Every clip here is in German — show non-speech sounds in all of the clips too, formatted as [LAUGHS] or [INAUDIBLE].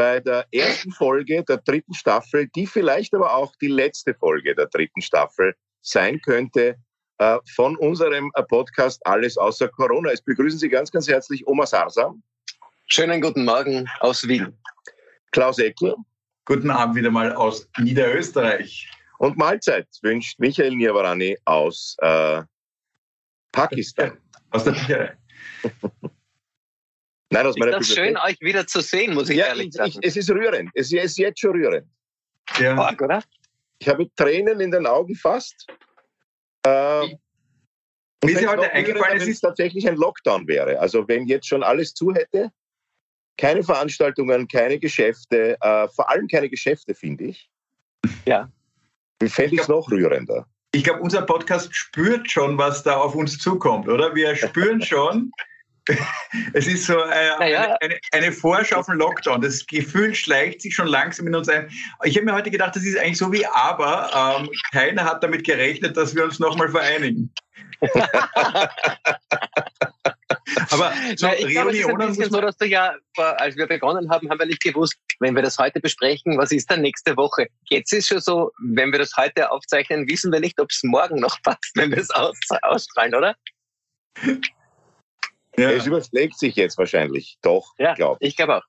bei der ersten Folge der dritten Staffel, die vielleicht aber auch die letzte Folge der dritten Staffel sein könnte, äh, von unserem äh, Podcast Alles außer Corona. Es begrüßen Sie ganz, ganz herzlich Oma Sarsam. Schönen guten Morgen aus Wien. Klaus Eckler. Guten Abend wieder mal aus Niederösterreich. Und Mahlzeit wünscht Michael Nirvarani aus äh, Pakistan. [LAUGHS] Aus der Bücherei. Nein, aus Ist meiner das Bibliothek. schön, euch wieder zu sehen, muss ich Ja, ehrlich ich, sagen. ich, es ist rührend. Es ist jetzt schon rührend. Ja. Stark, oder? Ich habe Tränen in den Augen fast. Äh, Wie ist heute eingefallen, es ist- tatsächlich ein Lockdown wäre. Also wenn jetzt schon alles zu hätte, keine Veranstaltungen, keine Geschäfte, äh, vor allem keine Geschäfte, finde ich. Ja. Wie fände ich es noch rührender? Ich glaube, unser Podcast spürt schon, was da auf uns zukommt, oder? Wir spüren schon, [LAUGHS] es ist so äh, Naja. eine, eine, Vorschau auf den Lockdown. Das Gefühl schleicht sich schon langsam in uns ein. Ich habe mir heute gedacht, das ist eigentlich so wie aber. Ähm, keiner hat damit gerechnet, dass wir uns nochmal vereinigen. [LAUGHS] Aber so Na, ich glaube, es ist ein bisschen so, dass du ja, vor- als wir begonnen haben, haben wir nicht gewusst, wenn wir das heute besprechen, was ist dann nächste Woche? Jetzt ist schon so, wenn wir das heute aufzeichnen, wissen wir nicht, ob es morgen noch passt, wenn wir es aus, ausstrahlen, oder? Ja. Es überschlägt sich jetzt wahrscheinlich doch, Ja. glaube Ich glaube auch.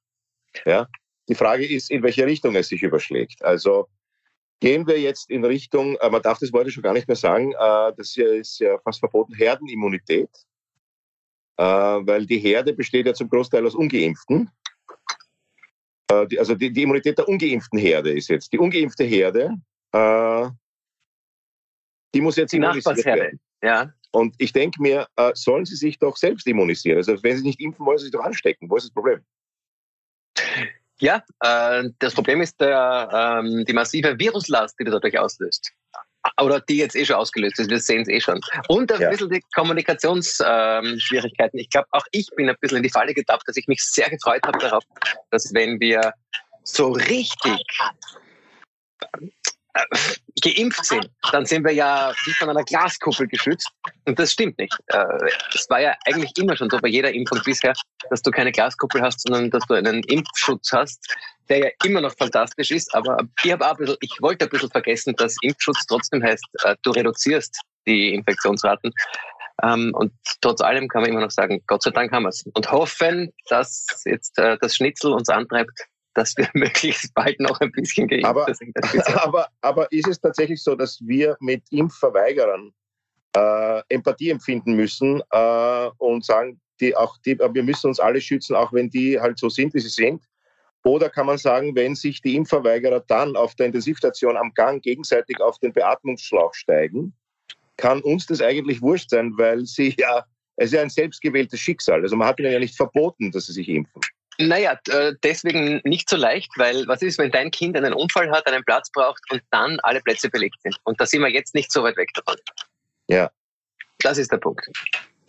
ich. Die Frage ist, in welche Richtung es sich überschlägt. Also gehen wir jetzt in Richtung, äh, man darf das heute schon gar nicht mehr sagen, äh, das hier ist ja fast verboten, Herdenimmunität. Äh, weil die Herde besteht ja zum Großteil aus Ungeimpften. Also die, die Immunität der ungeimpften Herde ist jetzt. Die ungeimpfte Herde, die muss jetzt Die immunisiert Nachbarsherde. werden. Ja. Und ich denke mir, äh, sollen sie sich doch selbst immunisieren? Also wenn sie nicht impfen wollen, sie sich doch anstecken. Wo ist das Problem? Ja, äh, das Problem ist der, ähm, die massive Viruslast, die das dadurch auslöst. Oder die jetzt eh schon ausgelöst ist, wir sehen es eh schon. Und ein Ja. bisschen die Kommunikationsschwierigkeiten. Schwierigkeiten. ich glaube, auch ich bin ein bisschen in die Falle getappt, dass ich mich sehr gefreut habe darauf, dass wenn wir so richtig äh, geimpft sind, dann sind wir ja wie von einer Glaskuppel geschützt. Und das stimmt nicht. Äh, Es war ja eigentlich immer schon so bei jeder Impfung bisher, dass du keine Glaskuppel hast, sondern dass du einen Impfschutz hast, der ja immer noch fantastisch ist. Aber ich, hab auch ein bisschen, ich wollte ein bisschen vergessen, dass Impfschutz trotzdem heißt, äh, du reduzierst die Infektionsraten. Ähm, Und trotz allem kann man immer noch sagen, Gott sei Dank haben wir es. Und hoffen, dass jetzt äh, das Schnitzel uns antreibt, dass wir [LAUGHS] möglichst bald noch ein bisschen geimpft Aber- sind. [LAUGHS] aber, aber ist es tatsächlich so, dass wir mit Impfverweigerern äh, Empathie empfinden müssen äh, und sagen, die auch die, äh, wir müssen uns alle schützen, auch wenn die halt so sind, wie sie sind? Oder kann man sagen, wenn sich die Impfverweigerer dann auf der Intensivstation am Gang gegenseitig auf den Beatmungsschlauch steigen, kann uns das eigentlich wurscht sein, weil sie ja, es ist ja ein selbstgewähltes Schicksal. Also man hat ihnen ja nicht verboten, dass sie sich impfen. Naja, äh, deswegen nicht so leicht, weil was ist, wenn dein Kind einen Unfall hat, einen Platz braucht und dann alle Plätze belegt sind? Und da sind wir jetzt nicht so weit weg davon. Ja. Das ist der Punkt.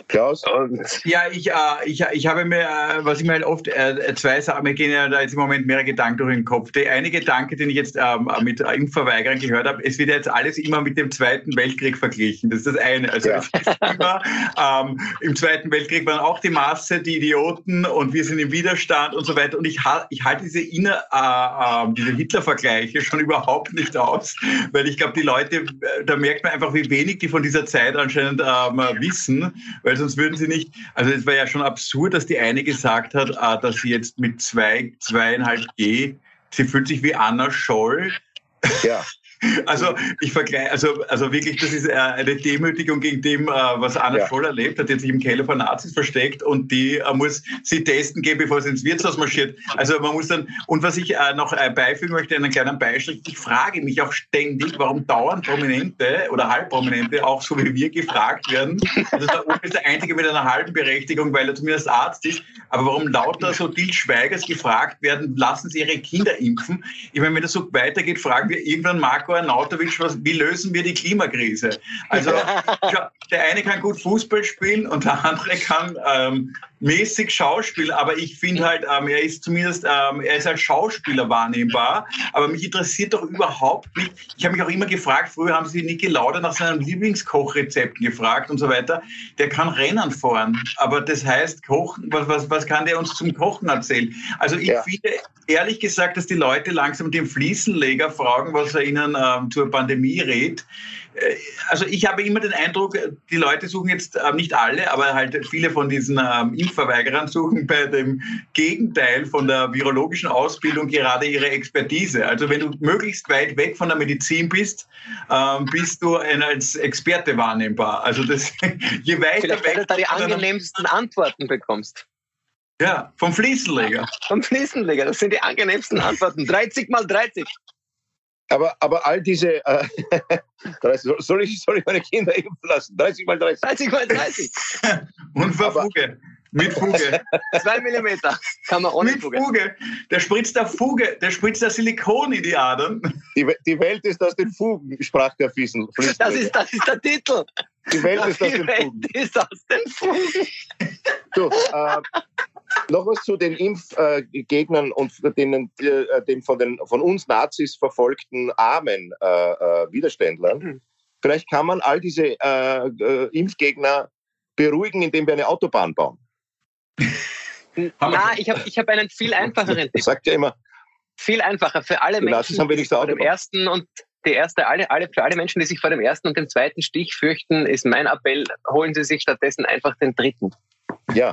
Klaus? Und Ja, ich, äh, ich, ich habe mir, äh, was ich mir halt oft, äh, zwei Sachen, mir gehen ja da jetzt im Moment mehrere Gedanken durch den Kopf. Der eine Gedanke, den ich jetzt ähm, mit Impfverweigerern gehört habe, es wird jetzt alles immer mit dem Zweiten Weltkrieg verglichen. Das ist das eine. Also Ja. es ist immer, ähm, im Zweiten Weltkrieg waren auch die Masse, die Idioten und wir sind im Widerstand und so weiter. Und ich, ich halte diese, Inner, äh, äh, diese Hitler-Vergleiche schon überhaupt nicht aus, weil ich glaube, die Leute, äh, da merkt man einfach, wie wenig die von dieser Zeit anscheinend ähm, wissen, weil sonst würden sie nicht, also es war ja schon absurd, dass die eine gesagt hat, äh, dass sie jetzt mit zwei, zweieinhalb G, sie fühlt sich wie Anna Scholl. Ja. [LAUGHS] Also ich vergleiche, also, also wirklich, das ist äh, eine Demütigung gegen dem, äh, was Anna ja. Scholl erlebt hat, jetzt sich im Keller von Nazis versteckt und die äh, muss sie testen gehen, bevor sie ins Wirtshaus marschiert. Also man muss dann, und was ich noch beifügen möchte, einen kleinen Beistrich, ich frage mich auch ständig, warum dauernd Prominente oder Halbprominente auch so wie wir gefragt werden. Also der Opa ist der Einzige mit einer halben Berechtigung, weil er zumindest Arzt ist, aber warum lauter so Til Schweigers gefragt werden, lassen sie ihre Kinder impfen? Ich meine, wenn das so weitergeht, fragen wir irgendwann Marco Arnautovic, was, wie lösen wir die Klimakrise? Also [LAUGHS] der eine kann gut Fußball spielen und der andere kann ähm, mäßig Schauspiel, aber ich finde halt, ähm, er ist zumindest, ähm, er ist als Schauspieler wahrnehmbar, aber mich interessiert doch überhaupt nicht. Ich habe mich auch immer gefragt, früher haben sie Niki Lauda nach seinen Lieblingskochrezepten gefragt und so weiter. Der kann Rennen fahren, aber das heißt, Kochen, was, was, was kann der uns zum Kochen erzählen? Also ich ja. finde ehrlich gesagt, dass die Leute langsam den Fliesenleger fragen, was er ihnen ähm, zur Pandemie rät. Äh, also ich habe immer den Eindruck, die Leute suchen jetzt, äh, nicht alle, aber halt viele von diesen ähm, Impfverweigerern suchen bei dem Gegenteil von der virologischen Ausbildung gerade ihre Expertise. Also wenn du möglichst weit weg von der Medizin bist, ähm, bist du als Experte wahrnehmbar. Also das, [LAUGHS] je weiter Vielleicht, weg... Weil du da die angenehmsten Antworten bekommst. Ja, vom Fliesenleger. Vom Fliesenleger, das sind die angenehmsten Antworten. [LAUGHS] 30 mal 30. Aber, aber all diese, äh, [LAUGHS] soll, ich, soll ich meine Kinder impfen lassen? 30 mal 30. 30 mal 30. [LAUGHS] Und Fuge. Mit Fuge. [LAUGHS] Zwei Millimeter. Kann man ohne Mit Fuge. Fuge. Der spritzt der Fuge, der spritzt der Silikon in die Adern. Die, die Welt ist aus den Fugen, sprach der Fiesen. Das ist, das ist der Titel. Die Welt ist aus den Welt Fugen. ist aus den Fugen. So, äh, noch was zu den Impfgegnern äh, und den, äh, den von, den, von uns Nazis verfolgten armen äh, äh, Widerständlern. Mhm. Vielleicht kann man all diese äh, Impfgegner beruhigen, indem wir eine Autobahn bauen. [LAUGHS] Na, ich habe ich hab einen viel einfacheren Tipp. Sagt ja immer. Viel einfacher für alle Menschen, haben die vor dem ersten und die erste, alle, alle, für alle Menschen, die sich vor dem ersten und dem zweiten Stich fürchten, ist mein Appell, holen Sie sich stattdessen einfach den dritten. Ja.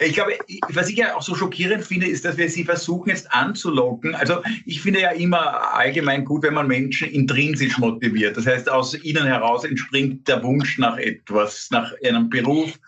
Ich glaube, was ich ja auch so schockierend finde, ist, dass wir sie versuchen jetzt anzulocken. Also ich finde ja immer allgemein gut, wenn man Menschen intrinsisch motiviert. Das heißt, aus ihnen heraus entspringt der Wunsch nach etwas, nach einem Beruf,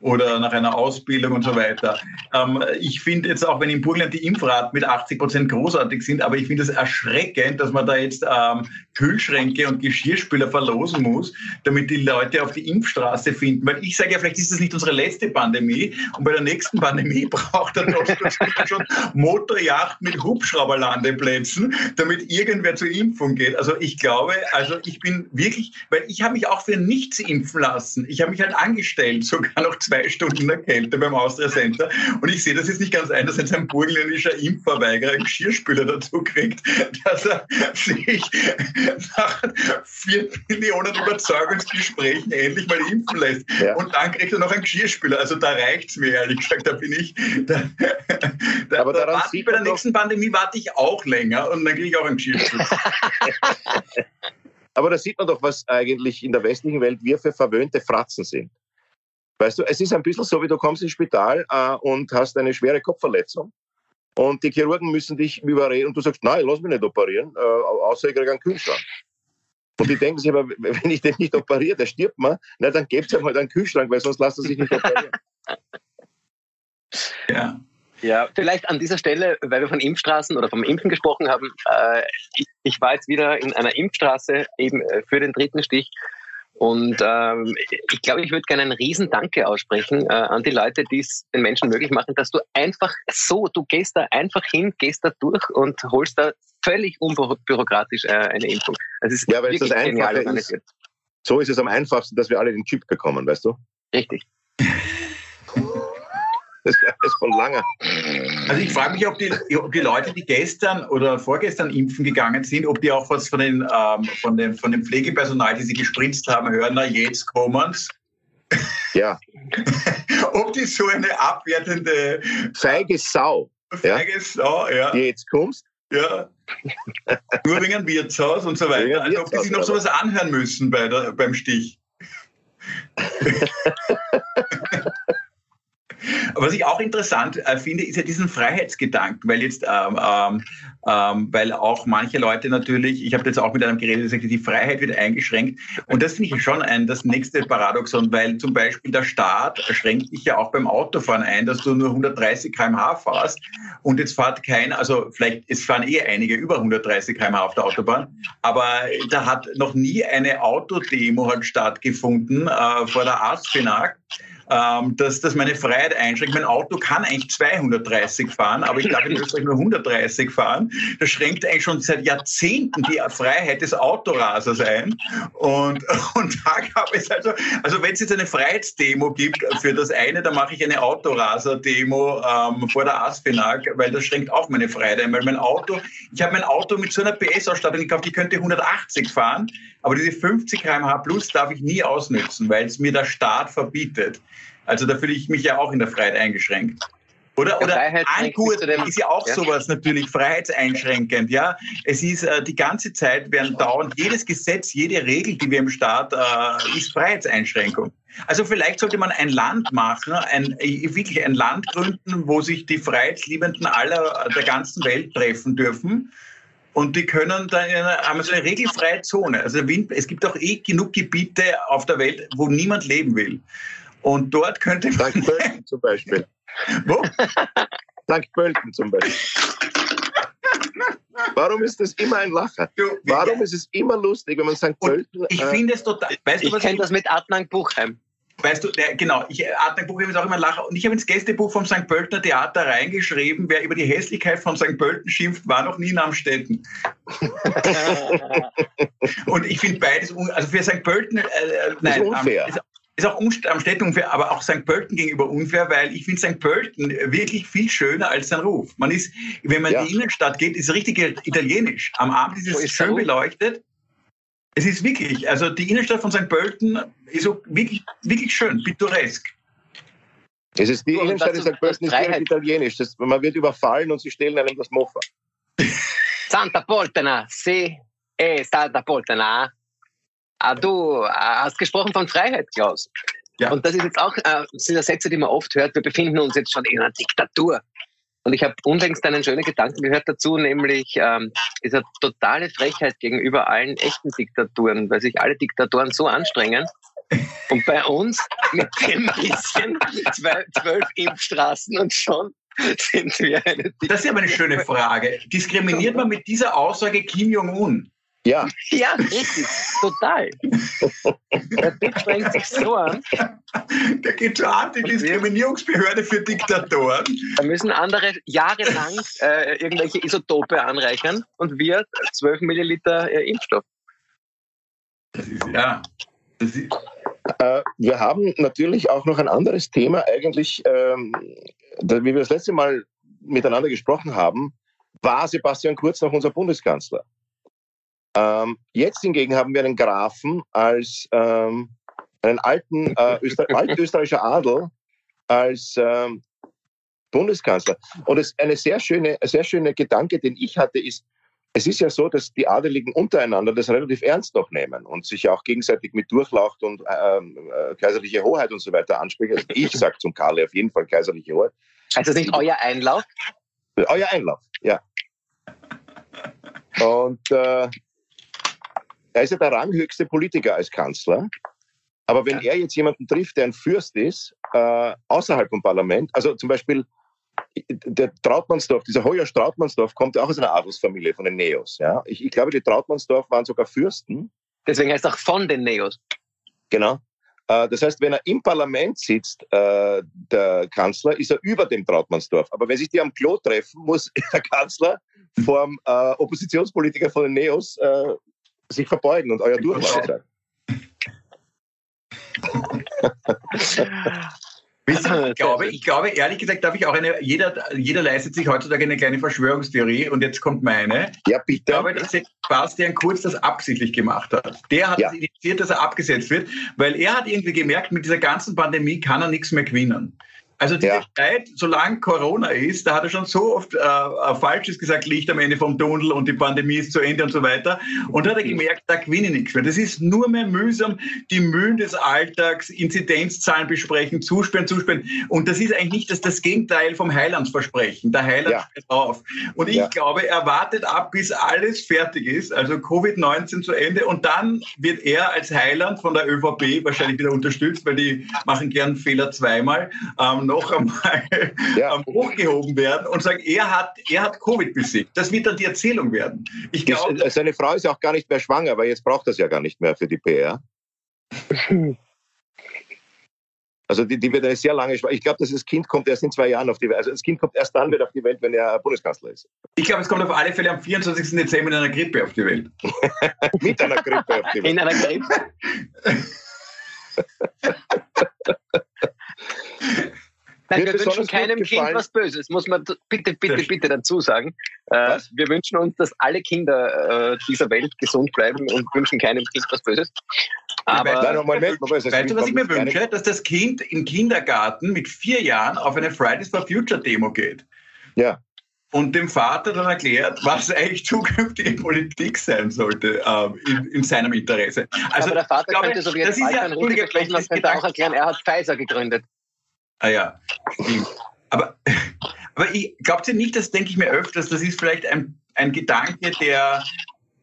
oder nach einer Ausbildung und so weiter. Ähm, ich finde jetzt auch, wenn in Burgenland die Impfraten mit 80 Prozent großartig sind, aber ich finde es erschreckend, dass man da jetzt ähm, Kühlschränke und Geschirrspüler verlosen muss, damit die Leute auf die Impfstraße finden. Weil ich sage ja, vielleicht ist das nicht unsere letzte Pandemie und bei der nächsten Pandemie [LAUGHS] braucht er doch [LAUGHS] schon Motorjacht mit Hubschrauberlandeplätzen, damit irgendwer zur Impfung geht. Also ich glaube, also ich bin wirklich, weil ich habe mich auch für nichts impfen lassen. Ich habe mich halt angestellt, sogar noch zwei Stunden der Kälte beim Austria Center. Und ich sehe das jetzt nicht ganz ein, dass jetzt ein burgenländischer Impfverweigerer einen Geschirrspüler dazu kriegt, dass er sich nach vier Millionen Überzeugungsgesprächen endlich mal impfen lässt. Ja. Und dann kriegt er noch einen Geschirrspüler. Also da reicht es mir ehrlich gesagt. Da bin ich. Da, da, Aber da warte ich bei der nächsten Pandemie warte ich auch länger und dann kriege ich auch einen Geschirrspüler. [LAUGHS] [LAUGHS] Aber da sieht man doch, was eigentlich in der westlichen Welt wir für verwöhnte Fratzen sind. Weißt du, es ist ein bisschen so, wie du kommst ins Spital äh, und hast eine schwere Kopfverletzung und die Chirurgen müssen dich überreden und du sagst, nein, lass mich nicht operieren, äh, außer ich kriege einen Kühlschrank. Und die denken sich aber, wenn ich den nicht operiere, der stirbt mal, na, dann gebt es ihm halt einen Kühlschrank, weil sonst lasst er sich nicht operieren. [LAUGHS] Ja. Ja, vielleicht an dieser Stelle, weil wir von Impfstraßen oder vom Impfen gesprochen haben. Äh, ich, ich, war jetzt wieder in einer Impfstraße eben äh, für den dritten Stich und ähm, ich glaube, ich würde gerne ein Riesendanke aussprechen äh, an die Leute, die es den Menschen möglich machen, dass du einfach so, du gehst da einfach hin, gehst da durch und holst da völlig unbürokratisch äh, eine Impfung. Es ist ja, weil es das Einfache ist. So ist es am einfachsten, dass wir alle den Chip bekommen, weißt du? Richtig. Das ist von langer. Also ich frage mich, ob die, ob die Leute, die gestern oder vorgestern impfen gegangen sind, ob die auch was von, den, ähm, von, dem, von dem Pflegepersonal, die sie gespritzt haben, hören, na jetzt kommen's. Ja. [LAUGHS] ob die so eine abwertende... Feige Sau. Feige ja? Sau, ja. Die jetzt kommst. Ja. Nur wegen einem Wirtshaus und so weiter. Also ob die sich noch sowas anhören müssen bei der, beim Stich. [LAUGHS] [LAUGHS] Was ich auch interessant äh, finde, ist ja diesen Freiheitsgedanken, weil jetzt, ähm, ähm, ähm, weil auch manche Leute natürlich, ich habe jetzt auch mit einem geredet, der sagt, die Freiheit wird eingeschränkt. Und das finde ich schon ein, das nächste Paradoxon, weil zum Beispiel der Staat schränkt dich ja auch beim Autofahren ein, dass du nur 130 km/h fährst und jetzt fährt keiner, also vielleicht, es fahren eh einige über 130 km/h auf der Autobahn, aber da hat noch nie eine Autodemo halt stattgefunden äh, vor der ASFINAG ähm, dass das meine Freiheit einschränkt. Mein Auto kann eigentlich 230 fahren, aber ich darf in Österreich nur 130 fahren. Das schränkt eigentlich schon seit Jahrzehnten die Freiheit des Autorasers ein. Und, [LAUGHS] und da gab es also, also wenn es jetzt eine Freiheitsdemo gibt für das eine, dann mache ich eine Autoraser-Demo ähm, vor der Aspinag, weil das schränkt auch meine Freiheit ein. Weil mein Auto, ich habe mein Auto mit so einer PS-Ausstattung gekauft, die könnte 180 fahren, aber diese 50 km/h plus darf ich nie ausnützen, weil es mir der Staat verbietet. Also da fühle ich mich ja auch in der Freiheit eingeschränkt. Oder, oder Angurt ist ja auch ja. sowas natürlich freiheitseinschränkend. Ja, es ist äh, die ganze Zeit werden dauernd jedes Gesetz, jede Regel, die wir im Staat äh, ist Freiheitseinschränkung. Also vielleicht sollte man ein Land machen, ein, äh, wirklich ein Land gründen, wo sich die Freiheitsliebenden aller der ganzen Welt treffen dürfen. Und die können dann in einer, haben so eine regelfreie Zone. Also es gibt auch eh genug Gebiete auf der Welt, wo niemand leben will. Und dort könnte man. St. Pölten [LAUGHS] zum Beispiel. Wo? St. Pölten zum Beispiel. Warum ist das immer ein Lacher? Du, Warum ist es immer lustig, wenn man St. Pölten. Ich äh, finde es total. Weißt ich kenne das mit Adnan Buchheim. Weißt du, der, genau, ich, Adnan Buchheim ist auch immer ein Lacher. Und ich habe ins Gästebuch vom St. Pöltener Theater reingeschrieben, wer über die Hässlichkeit von St. Pölten schimpft, war noch nie in Amstetten. [LAUGHS] und ich finde beides, also für St. Pölten, äh, äh nein, ist unfair. Ist, ist auch am Städten unfair, aber auch St. Pölten gegenüber unfair, weil ich finde St. Pölten wirklich viel schöner als sein Ruf. Man ist, wenn man ja. in die Innenstadt geht, ist es richtig italienisch. Am Abend ist es ist schön beleuchtet. Es ist wirklich, also die Innenstadt von St. Pölten ist wirklich, wirklich schön, pittoresk. Es ist die Innenstadt in St. Pölten ist direkt italienisch. Das, man wird überfallen und sie stehlen einem das Mofa. Santa Poltena, sì, è Santa Poltena. Ah, du äh, hast gesprochen von Freiheit, Klaus. Ja. Und das ist jetzt auch, äh, sind ja Sätze, die man oft hört, wir befinden uns jetzt schon in einer Diktatur. Und ich habe unlängst einen schönen Gedanken gehört dazu, nämlich ähm, dieser totale Frechheit gegenüber allen echten Diktaturen, weil sich alle Diktatoren so anstrengen. Und bei uns mit dem bisschen zwölf, zwölf Impfstraßen und schon sind wir eine Diktatur. Das ist aber eine schöne Frage. Diskriminiert man mit dieser Aussage Kim Jong-un? Ja. [LAUGHS] Ja, richtig. Total. Der Typ strengt sich so an. Der geht zur Antidiskriminierungsbehörde für Diktatoren. Da müssen andere jahrelang äh, irgendwelche Isotope anreichern und wir 12 Milliliter äh, Impfstoff. Das ist, ja. Das ist äh, wir haben natürlich auch noch ein anderes Thema. Eigentlich, ähm, wie wir das letzte Mal miteinander gesprochen haben, war Sebastian Kurz noch unser Bundeskanzler. Ähm, jetzt hingegen haben wir einen Grafen als ähm, einen alten äh, Öster [LAUGHS] altösterreichischer Adel als ähm, Bundeskanzler. Und es eine sehr schöne, sehr schöne Gedanke, den ich hatte, ist, es ist ja so, dass die Adeligen untereinander das relativ ernst noch nehmen und sich auch gegenseitig mit Durchlaucht und ähm, äh, kaiserliche Hoheit und so weiter ansprechen. Also ich [LAUGHS] sage zum Karl auf jeden Fall kaiserliche Hoheit. Also nicht euer Einlauf? Euer Einlauf, ja. Und äh, er ist ja der ranghöchste Politiker als Kanzler. Aber wenn ja. er jetzt jemanden trifft, der ein Fürst ist, äh, außerhalb vom Parlament, also zum Beispiel der Trautmannsdorf, dieser Heuer Trautmannsdorf kommt ja auch aus einer Adelsfamilie von den Neos. Ja? Ich, ich glaube, die Trautmannsdorf waren sogar Fürsten. Deswegen heißt es auch von den Neos. Genau. Äh, das heißt, wenn er im Parlament sitzt, äh, der Kanzler, ist er über dem Trautmannsdorf. Aber wenn sich die am Klo treffen, muss [LAUGHS] der Kanzler vom äh, Oppositionspolitiker von den Neos sich verbeugen und euer Durchlauf sein. [LAUGHS] Ich glaube, ich glaube, ehrlich gesagt, darf ich auch eine, jeder, jeder leistet sich heutzutage eine kleine Verschwörungstheorie und jetzt kommt meine. Ja, bitte. Ich glaube, dass Sebastian Kurz das absichtlich gemacht hat. Der hat ja. es initiiert, dass er abgesetzt wird, weil er hat irgendwie gemerkt, mit dieser ganzen Pandemie kann er nichts mehr gewinnen. Also diese ja. Zeit, solange Corona ist, da hat er schon so oft äh, Falsches gesagt, Licht am Ende vom Tunnel und die Pandemie ist zu Ende und so weiter. Und da hat er gemerkt, da gewinne ich nichts mehr. Das ist nur mehr mühsam, die Mühen des Alltags, Inzidenzzahlen besprechen, zusperren, zusperren. Und das ist eigentlich nicht das, das Gegenteil vom Heilandsversprechen. Der Heiland ja. sperrt auf. Und ich ja. glaube, er wartet ab, bis alles fertig ist, also Covid-19 zu Ende. Und dann wird er als Heiland von der ÖVP wahrscheinlich wieder unterstützt, weil die machen gern Fehler zweimal. Ähm, noch einmal ja. hochgehoben werden und sagen, er hat, er hat Covid besiegt. Das wird dann die Erzählung werden. Ich glaub, seine Frau ist auch gar nicht mehr schwanger, weil jetzt braucht das ja gar nicht mehr für die PR. [LAUGHS] Also die, die wird eine sehr lange Ich glaube, das Kind kommt erst in zwei Jahren auf die Welt. Also das Kind kommt erst dann wieder auf die Welt, wenn er Bundeskanzler ist. Ich glaube, es kommt auf alle Fälle am 24. Dezember in einer Grippe auf die Welt. [LAUGHS] Mit einer Grippe auf die Welt. In einer Grippe. [LAUGHS] Nein, wir wünschen keinem Kind was Böses, muss man bitte, bitte, bitte dazu sagen. Äh, wir wünschen uns, dass alle Kinder äh, dieser Welt gesund bleiben und wünschen keinem Kind was Böses. Aber weißt, nein, Moment, weißt du, was ich mir wünsche? Dass das Kind im Kindergarten mit vier Jahren auf eine Fridays for Future Demo geht. Ja. Und dem Vater dann erklärt, was eigentlich zukünftige Politik sein sollte äh, in, in, seinem Interesse. Also, Aber der Vater glaube, könnte so wie jetzt ja, sprechen, man könnte auch erklären, er hat Pfizer gegründet. Ah ja. Aber, aber ich glaubt ihr nicht, das denke ich mir öfters, das ist vielleicht ein, ein Gedanke, der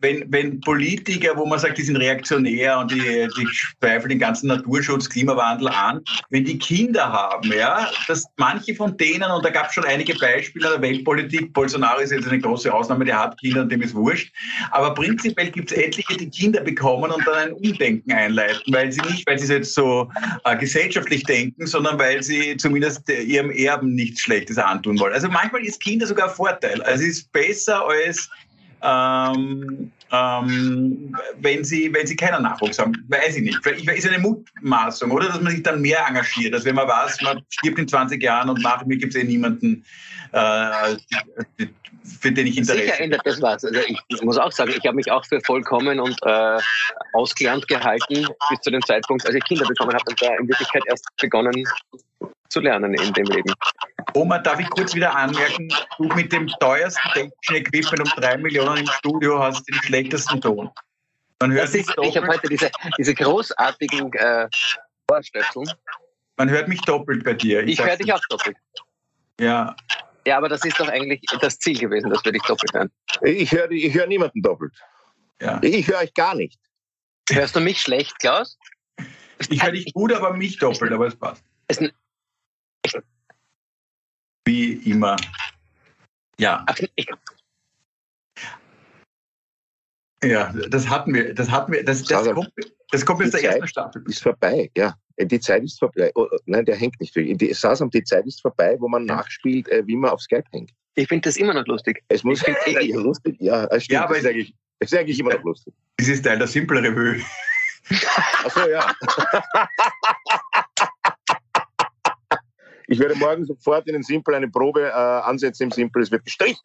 wenn, wenn Politiker, wo man sagt, die sind reaktionär und die, die zweifeln den ganzen Naturschutz, Klimawandel an, wenn die Kinder haben, ja, dass manche von denen, und da gab es schon einige Beispiele in der Weltpolitik, Bolsonaro ist jetzt eine große Ausnahme, der hat Kinder und dem ist wurscht, aber prinzipiell gibt es etliche, die Kinder bekommen und dann ein Umdenken einleiten, weil sie nicht, weil sie jetzt so äh, gesellschaftlich denken, sondern weil sie zumindest ihrem Erben nichts Schlechtes antun wollen. Also manchmal ist Kinder sogar ein Vorteil. Also es ist besser als ähm, ähm, wenn, sie, wenn sie keinen Nachwuchs haben. Weiß ich nicht. Vielleicht ist eine Mutmaßung, oder? Dass man sich dann mehr engagiert, als wenn man weiß, man stirbt in 20 Jahren und nach mir gibt es eh niemanden, äh, für den ich Interesse habe. Sicher ändert das was. Also ich, ich, muss auch sagen, ich habe mich auch für vollkommen und äh, ausgelernt gehalten bis zu dem Zeitpunkt, als ich Kinder bekommen habe und da in Wirklichkeit erst begonnen zu lernen in dem Leben. Oma, darf ich kurz wieder anmerken, du mit dem teuersten technischen Equipment um drei Millionen im Studio hast den schlechtesten Ton. Man hört ist, ich habe heute diese, diese großartigen äh, Ohrstöpseln. Man hört mich doppelt bei dir. Ich, ich höre dich auch doppelt. Ja. Ja, aber das ist doch eigentlich das Ziel gewesen, dass wir dich doppelt hören. Ich höre ich hör niemanden doppelt. Ja. Ich höre euch gar nicht. Hörst du mich schlecht, Klaus? Ich höre dich gut, aber mich doppelt, aber es passt. Es, wie immer. Ja. Ja, das hatten wir. Das hatten wir. Das, das, kommt, das kommt jetzt der ersten Staffel. Ist vorbei, ja. Die Zeit ist vorbei. Oh, oh nein, der hängt nicht. Die, Sasam, die Zeit ist vorbei, wo man ja. nachspielt, äh, wie man auf Skype hängt. Ich finde das immer noch lustig. Es muss [LAUGHS] ich eh lustig. Ja, stimmt, ja aber es ist, eigentlich, es ist eigentlich immer noch lustig. Es ist Teil der Simple Revue. Achso, ja. [LAUGHS] Ich werde morgen sofort in den Simple eine Probe äh, ansetzen im Simple. Es wird gestrichen.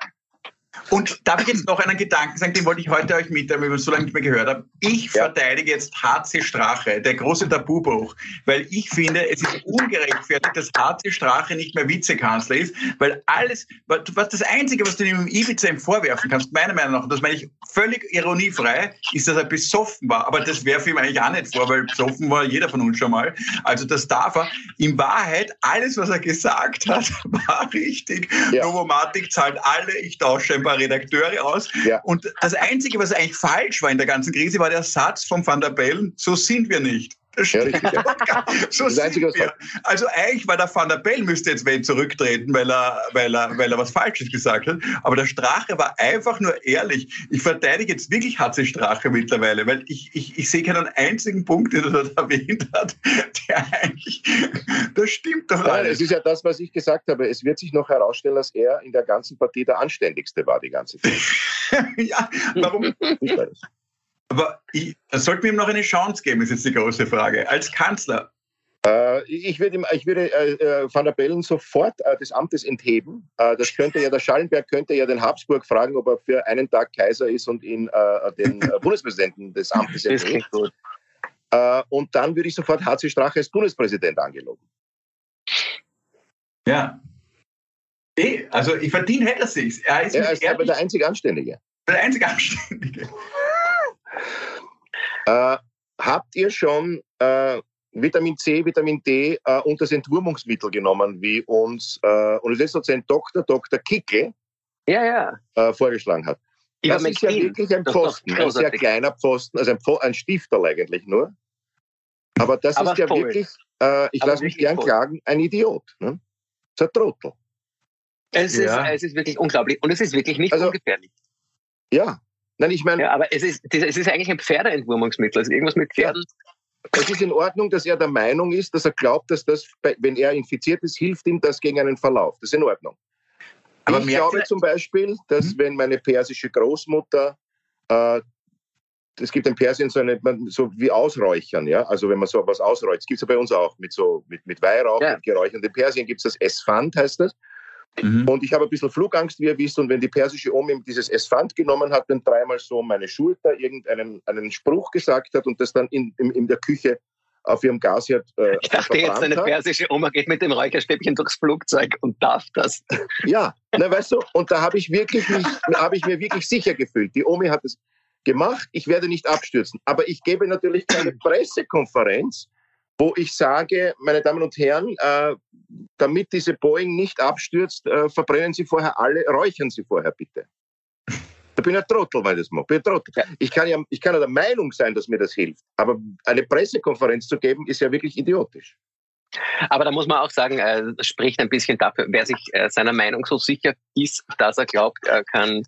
Und darf ich jetzt noch einen Gedanken sagen, den wollte ich heute euch mitteilen, weil ich so lange nicht mehr gehört habe. Ich ja. verteidige jetzt HC Strache, der große Tabubruch, weil ich finde, es ist ungerechtfertigt, dass HC Strache nicht mehr Vizekanzler ist, weil alles, was das Einzige, was du ihm Ibiza ihm vorwerfen kannst, meiner Meinung nach, und das meine ich völlig ironiefrei, ist, dass er besoffen war. Aber das werfe ich ihm eigentlich auch nicht vor, weil besoffen war jeder von uns schon mal. Also das darf er. In Wahrheit, alles, was er gesagt hat, [LAUGHS] war richtig. Ja. Novomatic zahlt alle, ich tausche ein paar Redakteure aus. Ja. Und das Einzige, was eigentlich falsch war in der ganzen Krise, war der Satz von Van der Bellen, so sind wir nicht. Ja, richtig, ja. [LAUGHS] so das Einzige, wir. Also eigentlich war der Van der Bellen müsste jetzt wen zurücktreten, weil er, weil, er, weil er was Falsches gesagt hat. Aber der Strache war einfach nur ehrlich. Ich verteidige jetzt wirklich Hatze Strache mittlerweile, weil ich, ich, ich sehe keinen einzigen Punkt, den er dort [LAUGHS] erwähnt hat, der eigentlich, das stimmt doch Nein, alles. Es ist ja das, was ich gesagt habe. Es wird sich noch herausstellen, dass er in der ganzen Partie der Anständigste war, die ganze Zeit. [LAUGHS] ja, warum? Aber ich, sollten wir ihm noch eine Chance geben, ist jetzt die große Frage. Als Kanzler. Äh, ich würde, ich würde äh, äh, Van der Bellen sofort äh, des Amtes entheben. Äh, das könnte ja, der Schallenberg könnte ja den Habsburg fragen, ob er für einen Tag Kaiser ist und ihn äh, den [LAUGHS] Bundespräsidenten des Amtes enthebt. und dann würde ich sofort HC Strache als Bundespräsident angeloben. Ja. Also ich verdiene hätte er sich. Er ist, er ist aber der einzige Anständige. Der einzige Anständige. Äh, habt ihr schon äh, Vitamin C, Vitamin D äh, und das Entwurmungsmittel genommen, wie uns äh, Universitätsdozent Dr. Dr. Kickel ja, ja. Äh, vorgeschlagen hat. das ist ja wirklich ein Pfosten, ein sehr kleiner Pfosten, also ein, ein Stifterl eigentlich nur. Aber das Aber ist ja voll. wirklich, äh, ich lasse mich gern voll. klagen, ein Idiot. Ne? Das ist ein Trottel. Es, ja. ist, es ist wirklich unglaublich und es ist wirklich nicht also, ungefährlich. Ja, Nein, ich meine. Ja, aber es ist, es ist eigentlich ein Pferdeentwurmungsmittel, also irgendwas mit Pferden. Es ist in Ordnung, dass er der Meinung ist, dass er glaubt, dass das, wenn er infiziert ist, hilft ihm das gegen einen Verlauf. Das ist in Ordnung. Aber ich glaube zum Beispiel, dass mhm. wenn meine persische Großmutter, äh, es gibt in Persien so, eine, so wie Ausräuchern, ja, also wenn man so was ausräuchert, das gibt es ja bei uns auch mit so mit, mit Weihrauch, ja. mit Geräuchern. In Persien gibt es das Esfand, heißt das. Mhm. Und ich habe ein bisschen Flugangst, wie ihr wisst. Und wenn die persische Omi dieses Esfand genommen hat, dann dreimal so meine Schulter irgendeinen einen Spruch gesagt hat und das dann in, in, in der Küche auf ihrem Gasherd. Äh, ich dachte jetzt, eine persische Oma geht mit dem Räucherstäbchen durchs Flugzeug und darf das. [LAUGHS] Ja, na, weißt du, und da habe ich wirklich mich, habe ich mir wirklich sicher gefühlt. Die Omi hat es gemacht, ich werde nicht abstürzen. Aber ich gebe natürlich keine [CLEARS THROAT] Pressekonferenz, wo ich sage, meine Damen und Herren, äh, damit diese Boeing nicht abstürzt, äh, verbrennen Sie vorher alle, räuchern Sie vorher bitte. Da bin ich ein Trottel, weil ich das mache. Bin ein Trottel. Ich, kann ja, ich kann ja der Meinung sein, dass mir das hilft. Aber eine Pressekonferenz zu geben, ist ja wirklich idiotisch. Aber da muss man auch sagen, äh, spricht ein bisschen dafür, wer sich äh, seiner Meinung so sicher ist, dass er glaubt, er kann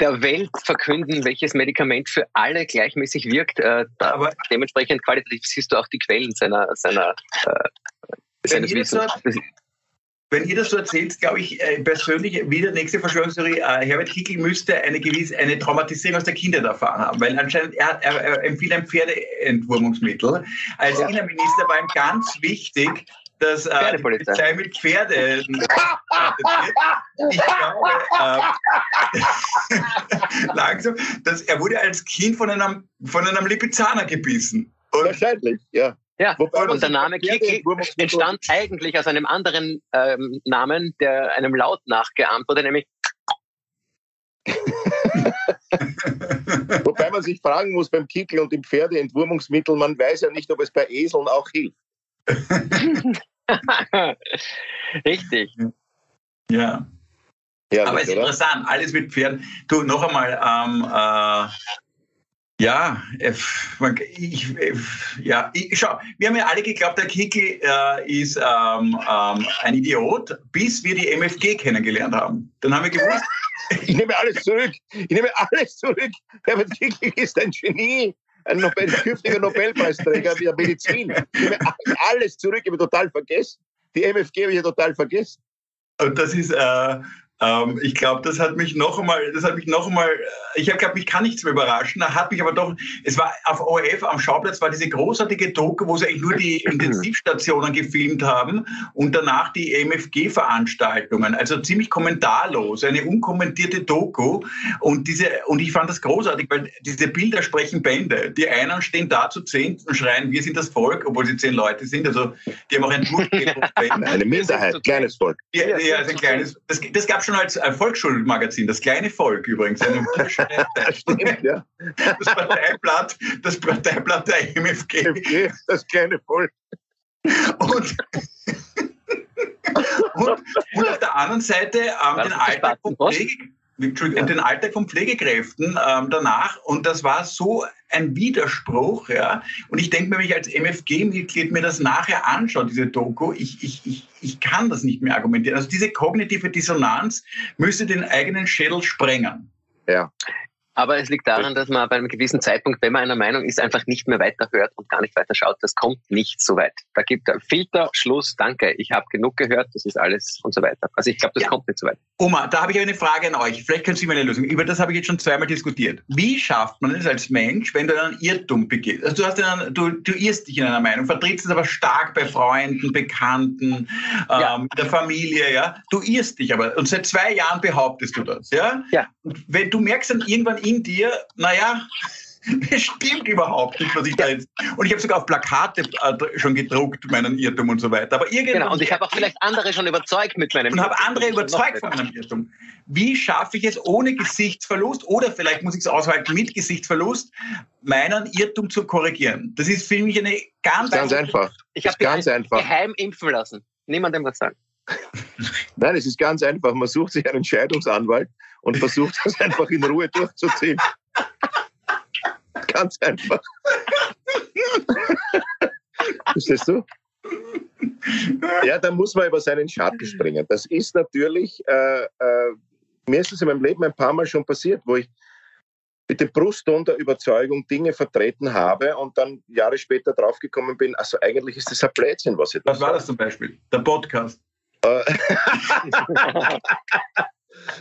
der Welt verkünden, welches Medikament für alle gleichmäßig wirkt. Äh, Aber dementsprechend qualitativ siehst du auch die Quellen seiner, seiner äh, seines Wissens. wenn ihr das so erzählt, glaube ich äh, persönlich, wieder nächste Verschwörungstheorie, äh, Herbert Kickel müsste eine gewisse eine Traumatisierung aus der Kindheit erfahren haben, weil anscheinend er, er, er empfiehlt ein Pferdeentwurmungsmittel. Als ja. Innenminister war ihm ganz wichtig, dass äh, die Polizei mit Pferde [LAUGHS] Ich glaube, äh, [LAUGHS] langsam, dass er wurde als Kind von einem, von einem Lipizzaner gebissen. Und Wahrscheinlich, ja. Ja, Wobei und der Name Kiki entstand eigentlich aus einem anderen ähm, Namen, der einem Laut nachgeahmt wurde, nämlich [LAUGHS] Wobei man sich fragen muss beim Kickel und dem Pferdeentwurmungsmittel, man weiß ja nicht, ob es bei Eseln auch hilft. [LAUGHS] Richtig. Ja. ja Aber es ist oder? interessant, alles mit Pferden. Du, noch einmal, ähm, äh, ja, ich, ja, ich, schau, wir haben ja alle geglaubt, der Kickel äh, ist ähm, ähm, ein Idiot, bis wir die MFG kennengelernt haben. Dann haben wir gewusst. Ich nehme alles zurück. Ich nehme alles zurück. Herbert Kickel ist ein Genie ein Nobel, künftiger Nobelpreisträger der Medizin. Ich habe alles zurück, ich habe total vergessen. Die MFG habe ich total vergessen. Und das ist, äh, ähm, ich glaube, das hat mich noch einmal, das hat mich noch einmal, äh, ich habe glaube, mich kann nichts mehr überraschen. Da hat mich aber doch, es war auf ORF am Schauplatz war diese großartige Doku, wo sie eigentlich nur die [CLEARS THROAT] Intensivstationen gefilmt haben und danach die MFG-Veranstaltungen. Also ziemlich kommentarlos, eine unkommentierte Doku. Und diese, und ich fand das großartig, weil diese Bilder sprechen Bände. Die einen stehen da zu zehn und schreien, wir sind das Volk, obwohl sie zehn Leute sind. Also die haben auch ein [LAUGHS] Eine Minderheit, kleines Volk. Ja, ja, also ein kleines. Das, das gab schon als Volksschulmagazin, das kleine Volk übrigens. [LAUGHS] Stimmt, ja. Das Parteiblatt, das Parteiblatt der MFG. Das kleine Volk. Und, und, und auf der anderen Seite ähm, den Alltag von Pflege, Entschuldigung, den Alltag von Pflegekräften ähm, danach. Und das war so ein Widerspruch. Ja. Und ich denke mir, wenn ich als MFG-Mitglied mir das nachher anschaue, diese Doku, ich, ich, ich, ich kann das nicht mehr argumentieren. Also diese kognitive Dissonanz müsste den eigenen Schädel sprengen. Ja. Aber es liegt daran, dass man bei einem gewissen Zeitpunkt, wenn man einer Meinung ist, einfach nicht mehr weiterhört und gar nicht weiter schaut. Das kommt nicht so weit. Da gibt er Filter, Schluss, danke, ich habe genug gehört, das ist alles und so weiter. Also ich glaube, das ja. kommt nicht so weit. Oma, da habe ich eine Frage an euch. Vielleicht können Sie mir eine Lösung. Über das habe ich jetzt schon zweimal diskutiert. Wie schafft man es als Mensch, wenn du einen Irrtum begehst? Also du, hast einen, du, du irrst dich in einer Meinung, vertrittst es aber stark bei Freunden, Bekannten, ja. ähm, der Familie, ja. Du irrst dich aber. Und seit zwei Jahren behauptest du das, ja? Ja. Und wenn du merkst dann irgendwann in dir, naja, [LAUGHS] Das stimmt überhaupt nicht, was ich da jetzt. Und ich habe sogar auf Plakate äh, schon gedruckt, meinen Irrtum und so weiter. Aber genau, und ich habe auch vielleicht andere schon überzeugt mit meinem Und habe andere überzeugt von meinem Irrtum. Wie schaffe ich es ohne Gesichtsverlust oder vielleicht muss ich es aushalten mit Gesichtsverlust, meinen Irrtum zu korrigieren? Das ist für mich eine ganz, ganz einfach. Ich habe ganz einfach. geheim impfen lassen. Niemandem was sagen. [LAUGHS] [LAUGHS] Nein, es ist ganz einfach. Man sucht sich einen Scheidungsanwalt und versucht das einfach in Ruhe durchzuziehen. [LAUGHS] Ganz einfach. [LAUGHS] Verstehst du? Ja, da muss man über seinen Schatten springen. Das ist natürlich, äh, äh, mir ist es in meinem Leben ein paar Mal schon passiert, wo ich mit dem Brustton der Überzeugung Dinge vertreten habe und dann Jahre später draufgekommen bin, also eigentlich ist das ein Blödsinn, was ich da Was war das zum Beispiel? Der Podcast? Äh. [LAUGHS]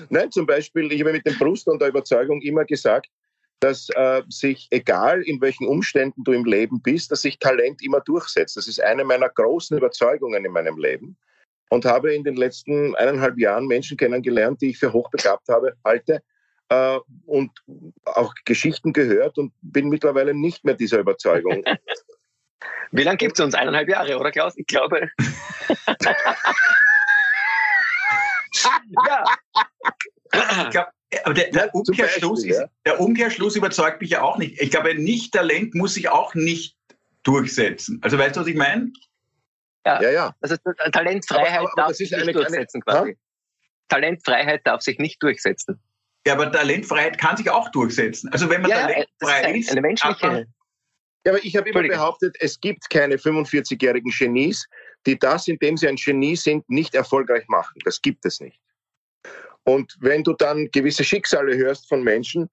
Nein, zum Beispiel, ich habe mit dem Brustton der Überzeugung immer gesagt, dass äh, sich, egal in welchen Umständen du im Leben bist, dass sich Talent immer durchsetzt. Das ist eine meiner großen Überzeugungen in meinem Leben. Und habe in den letzten eineinhalb Jahren Menschen kennengelernt, die ich für hochbegabt habe, halte äh, und auch Geschichten gehört und bin mittlerweile nicht mehr dieser Überzeugung. [LAUGHS] Wie lange gibt es uns? Eineinhalb Jahre, oder Klaus? Ich glaube. [LAUGHS] ja. Ich glaube, aber der, der, Umkehrschluss Beispiel, ist, ja. der Umkehrschluss überzeugt mich ja auch nicht. Ich glaube, Nicht-Talent muss sich auch nicht durchsetzen. Also weißt du, was ich meine? Ja, ja, ja. Also Talentfreiheit aber, aber, darf sich nicht durchsetzen eine, quasi. Ja? Talentfreiheit darf sich nicht durchsetzen. Ja, aber Talentfreiheit kann sich auch durchsetzen. Also wenn man ja, talentfrei ist, eine menschliche. Ja, aber ich habe immer behauptet, es gibt keine 45-jährigen Genies, die das, indem sie ein Genie sind, nicht erfolgreich machen. Das gibt es nicht. Und wenn du dann gewisse Schicksale hörst von Menschen.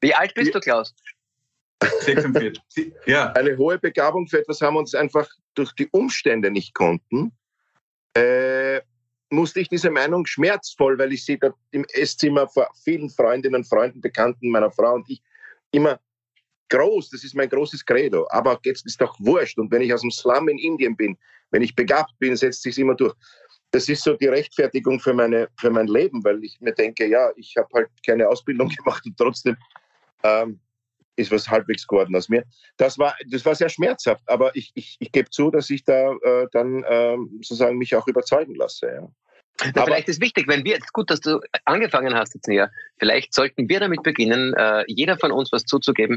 Wie alt bist du, Klaus? 46. [LAUGHS] ja. Eine hohe Begabung für etwas haben uns einfach durch die Umstände nicht konnten. Äh, musste ich diese Meinung schmerzvoll, weil ich sie da im Esszimmer vor vielen Freundinnen, Freunden, Bekannten meiner Frau und ich immer groß, das ist mein großes Credo. Aber jetzt ist doch wurscht. Und wenn ich aus dem Slum in Indien bin, wenn ich begabt bin, setzt sich immer durch das ist so die Rechtfertigung für, meine, für mein Leben, weil ich mir denke, ja, ich habe halt keine Ausbildung [LAUGHS] gemacht und trotzdem ähm, ist was halbwegs geworden aus mir. Das war, das war sehr schmerzhaft, aber ich, ich, ich gebe zu, dass ich da äh, dann äh, sozusagen mich auch überzeugen lasse. Ja. Aber vielleicht ist wichtig, wenn wir, gut, dass du angefangen hast jetzt näher, vielleicht sollten wir damit beginnen, äh, jeder von uns was zuzugeben,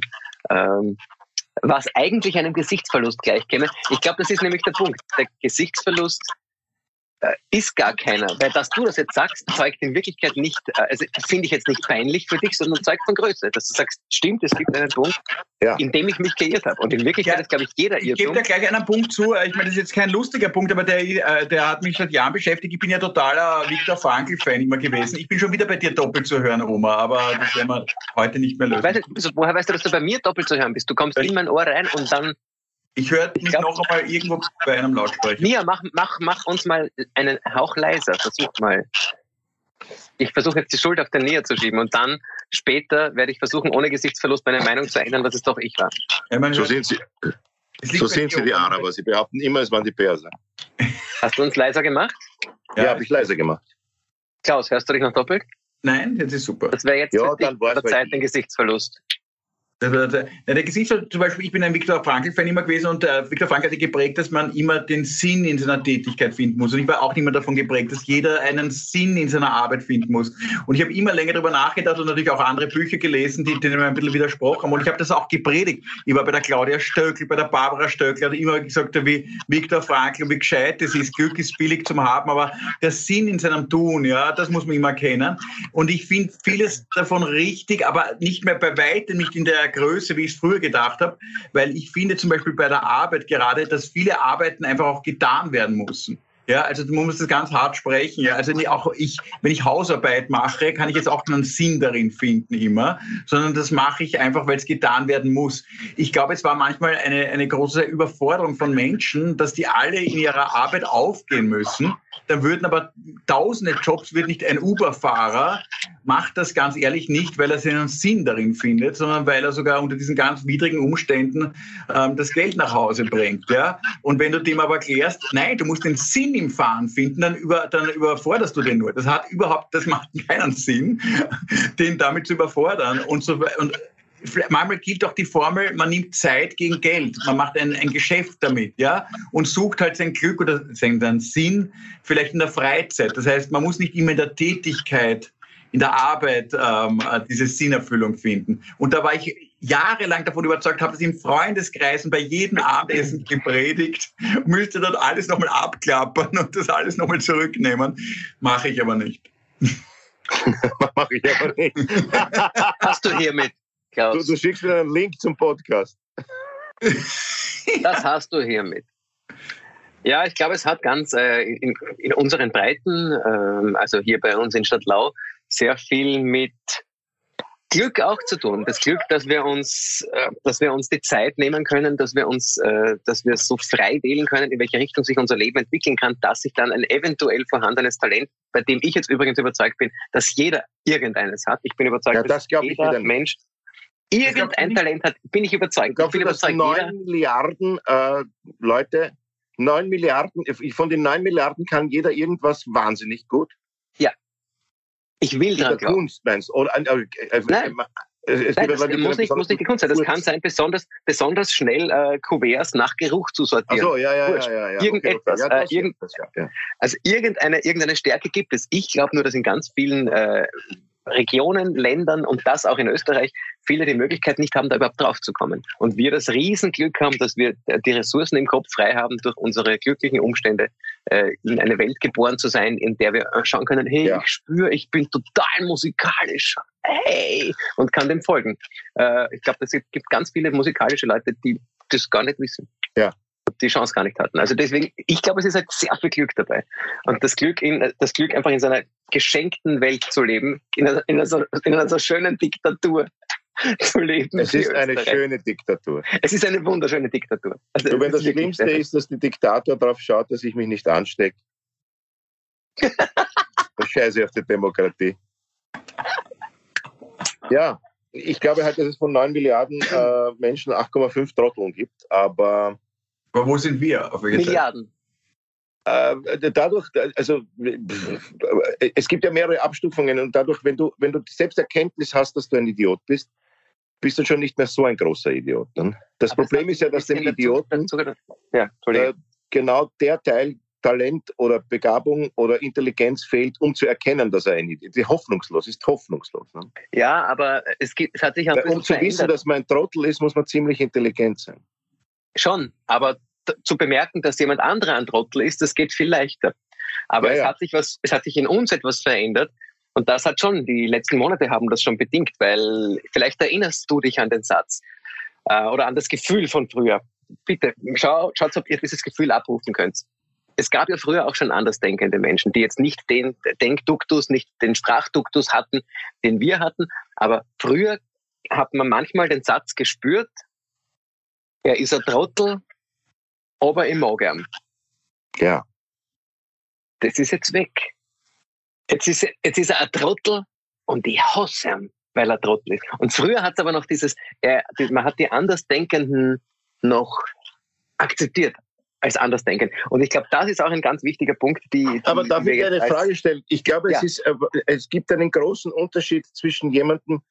ähm, was eigentlich einem Gesichtsverlust gleichkäme. Ich glaube, das ist nämlich der Punkt. Der Gesichtsverlust ist gar keiner. Weil dass du das jetzt sagst, zeugt in Wirklichkeit nicht, äh, also finde ich jetzt nicht peinlich für dich, sondern zeugt von Größe. Dass du sagst, stimmt, es gibt einen Punkt, ja. in dem ich mich geirrt habe. Und in Wirklichkeit ja, ist, glaube ich, jeder irrt. Ich gebe da gleich einen Punkt zu. Ich meine, das ist jetzt kein lustiger Punkt, aber der, der hat mich seit Jahren beschäftigt. Ich bin ja totaler Viktor Frankl-Fan immer gewesen. Ich bin schon wieder bei dir doppelt zu hören, Oma, aber das werden wir heute nicht mehr lösen. Weißt du, woher weißt du, dass du bei mir doppelt zu hören bist? Du kommst in mein Ohr rein und dann ich höre dich glaub, noch einmal irgendwo bei einem Lautsprecher. Mia, mach, mach, mach uns mal einen Hauch leiser. Versuch mal. Ich versuche jetzt die Schuld auf den Nia zu schieben und dann später werde ich versuchen, ohne Gesichtsverlust meine Meinung zu ändern, dass es doch ich war. Ja, so sind sie, so sind sie die Araber. Sie behaupten immer, es waren die Perser. [LAUGHS] Hast du uns leiser gemacht? Ja, ja habe ich leiser gemacht. Klaus, hörst du dich noch doppelt? Nein, das ist super. Das wäre jetzt ja, dann der Zeit ein Gesichtsverlust. Der, der, zum Beispiel, ich bin ein Viktor Frankl-Fan immer gewesen und äh, Viktor Frankl hat geprägt, dass man immer den Sinn in seiner Tätigkeit finden muss. Und ich war auch immer davon geprägt, dass jeder einen Sinn in seiner Arbeit finden muss. Und ich habe immer länger darüber nachgedacht und natürlich auch andere Bücher gelesen, die denen ein bisschen widersprochen haben. Und ich habe das auch gepredigt. Ich war bei der Claudia Stöckl, bei der Barbara Stöckl, hat immer gesagt, wie Viktor Frankl, wie gescheit das ist. Glück ist billig zum Haben, aber der Sinn in seinem Tun, ja, das muss man immer kennen. Und ich finde vieles davon richtig, aber nicht mehr bei weitem, nicht in der Größe, wie ich es früher gedacht habe, weil ich finde zum Beispiel bei der Arbeit gerade, dass viele Arbeiten einfach auch getan werden müssen. Ja, also man muss das ganz hart sprechen. Ja, also auch ich, wenn ich Hausarbeit mache, kann ich jetzt auch keinen Sinn darin finden immer, sondern das mache ich einfach, weil es getan werden muss. Ich glaube, es war manchmal eine, eine große Überforderung von Menschen, dass die alle in ihrer Arbeit aufgehen müssen. Dann würden aber tausende Jobs, wird nicht ein Uber-Fahrer macht das ganz ehrlich nicht, weil er seinen Sinn darin findet, sondern weil er sogar unter diesen ganz widrigen Umständen ähm, das Geld nach Hause bringt. Ja? Und wenn du dem aber erklärst, nein, du musst den Sinn im Fahren finden, dann, über, dann überforderst du den nur. Das hat überhaupt, das macht keinen Sinn, den damit zu überfordern. Und, so, und manchmal gilt auch die Formel, man nimmt Zeit gegen Geld. Man macht ein, ein Geschäft damit, ja, und sucht halt sein Glück oder seinen Sinn vielleicht in der Freizeit. Das heißt, man muss nicht immer in der Tätigkeit, in der Arbeit ähm, diese Sinnerfüllung finden. Und da war ich jahrelang davon überzeugt, habe das im Freundeskreisen bei jedem Abendessen gepredigt, müsste dort alles nochmal abklappern und das alles nochmal zurücknehmen. Mache ich aber nicht. [LAUGHS] Mache ich aber nicht. Hast du hiermit Klaus. Du, du schickst mir einen Link zum Podcast. [LAUGHS] das hast du hiermit. Ja, ich glaube, es hat ganz äh, in, in, unseren Breiten, äh, also hier bei uns in Stadtlau, sehr viel mit Glück auch zu tun. Das Glück, dass wir uns, äh, dass wir uns die Zeit nehmen können, dass wir uns, äh, dass wir so frei wählen können, in welche Richtung sich unser Leben entwickeln kann, dass sich dann ein eventuell vorhandenes Talent, bei dem ich jetzt übrigens überzeugt bin, dass jeder irgendeines hat. Ich bin überzeugt, ja, das dass jeder Mensch irgendein Talent hat, bin ich überzeugt. Ich bin überzeugt, neun Milliarden äh, Leute, neun Milliarden, von den neun Milliarden kann jeder irgendwas wahnsinnig gut. Ja. Ich will dran glauben. Kunst meinst Oder, äh, äh, Nein. Es Nein, das muss, nicht, muss nicht die Kunst sein. Das kann sein, besonders, besonders schnell äh, Kuverts nach Geruch zu sortieren. Ach so, ja, ja, ja, ja, ja. Irgendetwas. Okay, okay. Ja, äh, irgend, das, ja. Also irgendeine, irgendeine Stärke gibt es. Ich glaube nur, dass in ganz vielen äh, Regionen, Ländern und das auch in Österreich viele die Möglichkeit nicht haben, da überhaupt drauf zu kommen. Und wir das Riesenglück haben, dass wir die Ressourcen im Kopf frei haben, durch unsere glücklichen Umstände äh, in eine Welt geboren zu sein, in der wir schauen können, hey, ja. ich spüre, ich bin total musikalisch, hey, und kann dem folgen. Äh, ich glaube, es gibt ganz viele musikalische Leute, die das gar nicht wissen. Ja die Chance gar nicht hatten. Also deswegen, ich glaube, es ist halt sehr viel Glück dabei. Und das Glück, in, das Glück einfach in seiner geschenkten Welt zu leben, in einer, in einer, so, in einer so schönen Diktatur [LAUGHS] zu leben. Es ist eine schöne Diktatur. Es ist eine wunderschöne Diktatur. Also, du, wenn das, das Schlimmste ist, dass der Diktator darauf schaut, dass ich mich nicht anstecke. [LAUGHS] das scheiße auf die Demokratie. Ja, ich glaube halt, dass es von 9 Milliarden äh, Menschen 8,5 Trotteln gibt, aber aber wo sind wir? Auf Milliarden. Äh, dadurch, also es gibt ja mehrere Abstufungen und dadurch, wenn du, wenn du selbst Erkenntnis hast, dass du ein Idiot bist, bist du schon nicht mehr so ein großer Idiot. Ne? Das Aber Problem ist ja, dass dem Idioten ja, äh, genau der Teil Talent oder Begabung oder Intelligenz fehlt, um zu erkennen, dass er ein Idiot ist. Hoffnungslos ist hoffnungslos. Ne? Ja, aber es, gibt, es hat sich ein Um zu verändert. wissen, dass man ein Trottel ist, muss man ziemlich intelligent sein. Schon, aber zu bemerken, dass jemand anderer ein Trottel ist, das geht viel leichter. Aber ja, es, ja. Hat sich was, es hat sich in uns etwas verändert. Und das hat schon, die letzten Monate haben das schon bedingt, weil vielleicht erinnerst du dich an den Satz äh, oder an das Gefühl von früher. Bitte, schau, schaut, ob ihr dieses Gefühl abrufen könnt. Es gab ja früher auch schon andersdenkende Menschen, die jetzt nicht den Denkduktus, nicht den Sprachduktus hatten, den wir hatten. Aber früher hat man manchmal den Satz gespürt, er ist ein Trottel, aber ich mag ihn. Ja. Das ist jetzt weg. Jetzt ist, jetzt ist er ein Trottel und ich hasse ihn, weil er Trottel ist. Und früher hat es aber noch dieses, äh, man hat die Andersdenkenden noch akzeptiert als Andersdenken. Und ich glaube, das ist auch ein ganz wichtiger Punkt. Die, die aber darf ich eine Frage stellen? Ich glaube, ja. es, ist, äh, es gibt einen großen Unterschied zwischen jemandem,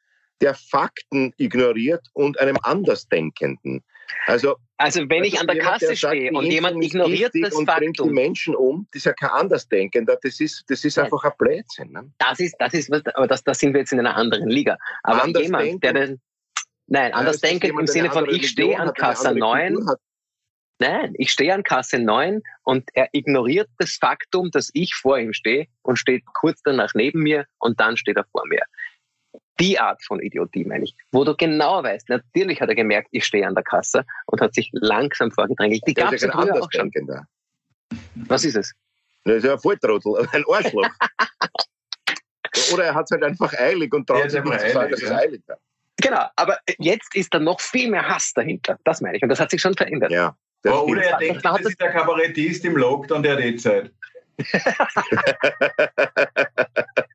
der Fakten ignoriert und einem Andersdenkenden. Also, also wenn also ich an der Kasse stehe und jemand ignoriert das und Faktum. die Menschen um, das ist ja kein Andersdenkender, das ist, das ist einfach ein Blödsinn. Ne? Das ist, das ist, aber das, das sind wir jetzt in einer anderen Liga. Aber jemand, der den, nein, ja, andersdenkend im Sinne von, ich stehe an Kasse 9, Nein, ich stehe an Kasse 9 und er ignoriert das Faktum, dass ich vor ihm stehe und steht kurz danach neben mir und dann steht er vor mir die Art von Idiotie, meine ich, wo du genau weißt, natürlich hat er gemerkt, ich stehe an der Kasse und hat sich langsam vorgedrängelt. Die gab es ja auch schon. Da. Was ist es? Das ist ja ein Volltrottel, [LAUGHS] ein Arschloch. Oder er hat es halt einfach eilig und traut sich nicht zu sagen, dass es eilig hat. Genau, aber jetzt ist da noch viel mehr Hass dahinter. Das meine ich. Und das hat sich schon verändert. Ja. Oder er denkt, das ist der Kabarettist im Lockdown, der hat eh Zeit. [LAUGHS] [LAUGHS]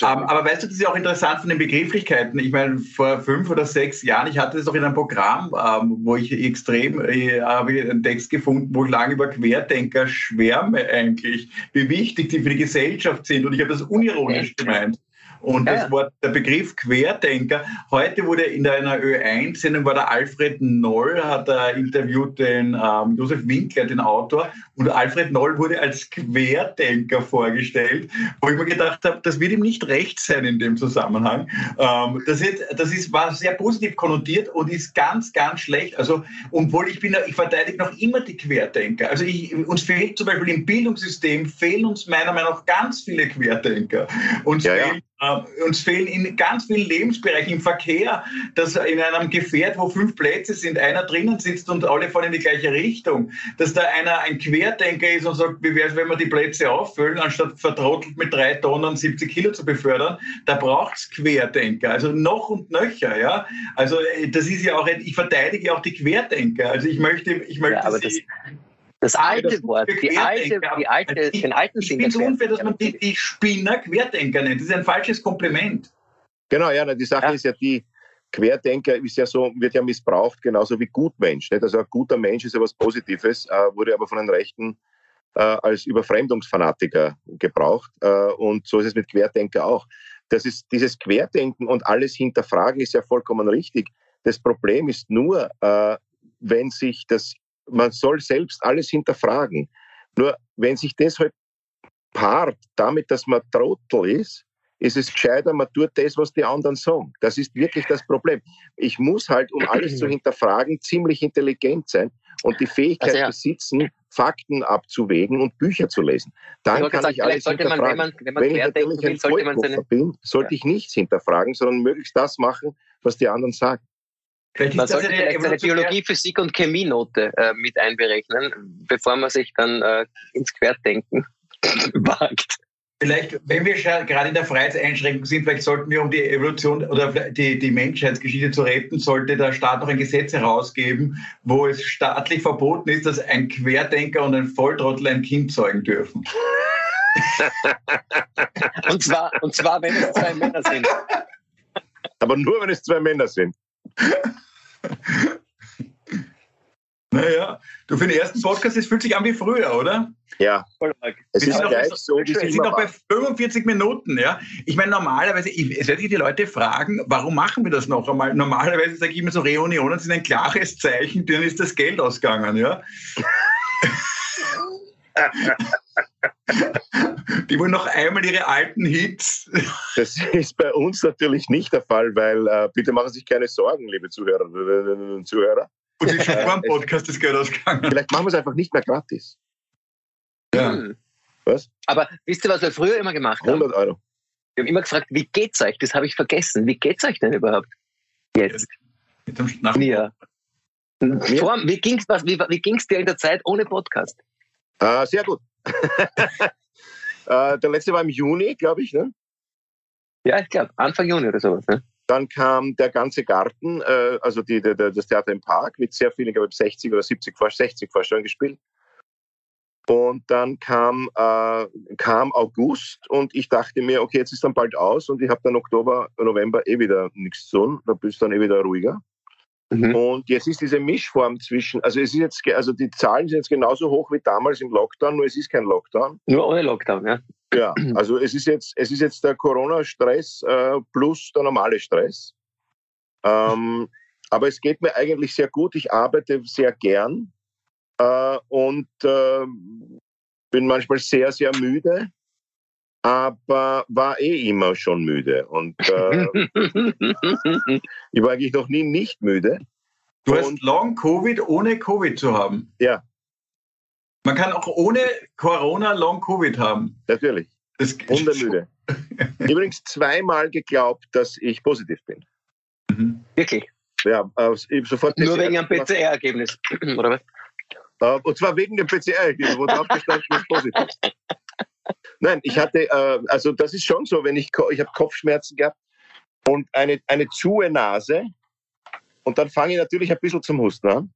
Aber, aber weißt du, das ist ja auch interessant von den Begrifflichkeiten. Ich meine, vor fünf oder sechs Jahren, ich hatte das auch in einem Programm, ähm, wo ich extrem, äh, habe einen Text gefunden, wo ich lange über Querdenker schwärme eigentlich, wie wichtig die für die Gesellschaft sind. Und ich habe das unironisch gemeint. Und ja, das war der Begriff Querdenker. Heute wurde in einer Ö1-Sendung war der Alfred Noll, hat er interviewt den ähm, Josef Winkler, den Autor. Und Alfred Noll wurde als Querdenker vorgestellt, wo ich mir gedacht habe, das wird ihm nicht recht sein in dem Zusammenhang. Ähm, das, ist, das ist, war sehr positiv konnotiert und ist ganz, ganz schlecht. Also, obwohl ich bin, ich verteidige noch immer die Querdenker. Also ich, uns fehlt zum Beispiel im Bildungssystem, fehlen uns meiner Meinung nach ganz viele Querdenker. Uns ja, fehlen äh, uns fehlen in ganz vielen Lebensbereichen, im Verkehr, dass in einem Gefährt, wo fünf Plätze sind, einer drinnen sitzt und alle fahren in die gleiche Richtung, dass da einer ein Querdenker ist und sagt, wie wäre es, wenn wir die Plätze auffüllen, anstatt vertrottelt mit drei Tonnen 70 Kilo zu befördern, da braucht es Querdenker, also noch und nöcher, ja. Also äh, das ist ja auch, ich verteidige auch die Querdenker, also ich möchte, ich möchte ja, sie... Das alte das Wort, die alte, die alte, ich, den alten Ich finde es unfair, dass man die, die Spinner Querdenker nennt. Das ist ein falsches Kompliment. Genau, ja, die Sache ja. ist ja die, Querdenker ist ja so, wird ja missbraucht, genauso wie Gutmensch. Nicht? Also ein guter Mensch ist ja was Positives, äh, wurde aber von den Rechten äh, als Überfremdungsfanatiker gebraucht. Äh, und so ist es mit Querdenker auch. Das ist dieses Querdenken und alles hinterfragen ist ja vollkommen richtig. Das Problem ist nur, äh, wenn sich das man soll selbst alles hinterfragen. Nur wenn sich das halt paart damit, dass man Trottel ist, ist es gescheiter, man tut das, was die anderen sagen. Das ist wirklich das Problem. Ich muss halt, um alles zu [CLEARS THROAT] hinterfragen, ziemlich intelligent sein und die Fähigkeit also ja. besitzen, Fakten abzuwägen und Bücher zu lesen. Dann ich kann gesagt, ich alles hinterfragen. Man, wenn man, wenn man wenn ich natürlich ein sollte man seine... bin, sollte ja. ich nichts hinterfragen, sondern möglichst das machen, was die anderen sagen. Vielleicht man sollte vielleicht seine Biologie, Physik und Chemienote äh, mit einberechnen, bevor man sich dann äh, ins Querdenken [LAUGHS] wagt. Vielleicht, wenn wir gerade in der Freiheitseinschränkung sind, vielleicht sollten wir, um die Evolution oder die, die Menschheitsgeschichte zu retten, sollte der Staat noch ein Gesetz herausgeben, wo es staatlich verboten ist, dass ein Querdenker und ein Volltrottel ein Kind zeugen dürfen. [LAUGHS] und, zwar, und zwar, wenn es zwei Männer sind. Aber nur, wenn es zwei Männer sind. [LAUGHS] Naja, du für den ersten Podcast, es fühlt sich an wie früher, oder? Ja. Es ist gleich bei, so, wir sind noch bei 45 Minuten, ja. Ich meine, normalerweise, ich, es werden sich die Leute fragen, warum machen wir das noch einmal? Normalerweise sage ich immer so, Reunionen sind ein klares Zeichen, dann ist das Geld ausgegangen, ja. [LAUGHS] [LAUGHS] Die wollen noch einmal ihre alten Hits. [LAUGHS] Das ist bei uns natürlich nicht der Fall, weil äh, bitte machen Sie sich keine Sorgen, liebe Zuhörerinnen und Zuhörer. Und ist schon vor dem Podcast das Geld ausgegangen. Vielleicht machen wir es einfach nicht mehr gratis. Ja. Hm. Was? Aber wisst ihr, was wir früher immer gemacht haben? 100 Euro. Wir haben immer gefragt, wie geht's euch? Das habe ich vergessen. Wie geht's euch denn überhaupt? Jetzt. Mit dem ja. Vor, wie ging's was? Wie, wie ging's dir in der Zeit ohne Podcast? Uh, sehr gut. uh, [LAUGHS] der letzte war im Juni, glaube ich, ne? Ja, ich glaube, Anfang Juni oder sowas. Ne? Dann kam der ganze Garten, äh, also die, die, das Theater im Park mit sehr vielen, ich glaube 60 oder 70, 60 Vorstellungen gespielt. Und dann kam, äh, kam August und ich dachte mir, okay, jetzt ist dann bald aus und ich habe dann Oktober, November eh wieder nichts zu tun, da bist du dann eh wieder ruhiger. Mhm. Und jetzt ist diese Mischform zwischen, also es ist jetzt, also die Zahlen sind jetzt genauso hoch wie damals im Lockdown, nur es ist kein Lockdown. Nur ohne Lockdown, ja. Ja, also es ist jetzt, es ist jetzt der Corona-Stress äh, plus der normale Stress. Ähm, aber es geht mir eigentlich sehr gut. Ich arbeite sehr gern äh, und äh, bin manchmal sehr, sehr müde, aber war eh immer schon müde. Und [LAUGHS] äh, ich war eigentlich noch nie nicht müde. Du hast Long Covid ohne Covid zu haben. Ja. Man kann auch ohne Corona Long Covid haben. Natürlich. Das [LAUGHS] Wundermüde. [LAUGHS] Übrigens zweimal geglaubt, dass ich positiv bin. Mhm. Wirklich? Ja, äh, sofort. Nur wegen einem PCR-Ergebnis, oder was? Äh, und zwar wegen dem PCR-Ergebnis, wo drauf gestanden ist positiv. Nein, ich hatte, äh, also das ist schon so, wenn ich, ich habe Kopfschmerzen gehabt und eine, eine zuhe Nase und dann fange ich natürlich ein bisschen zum Husten an.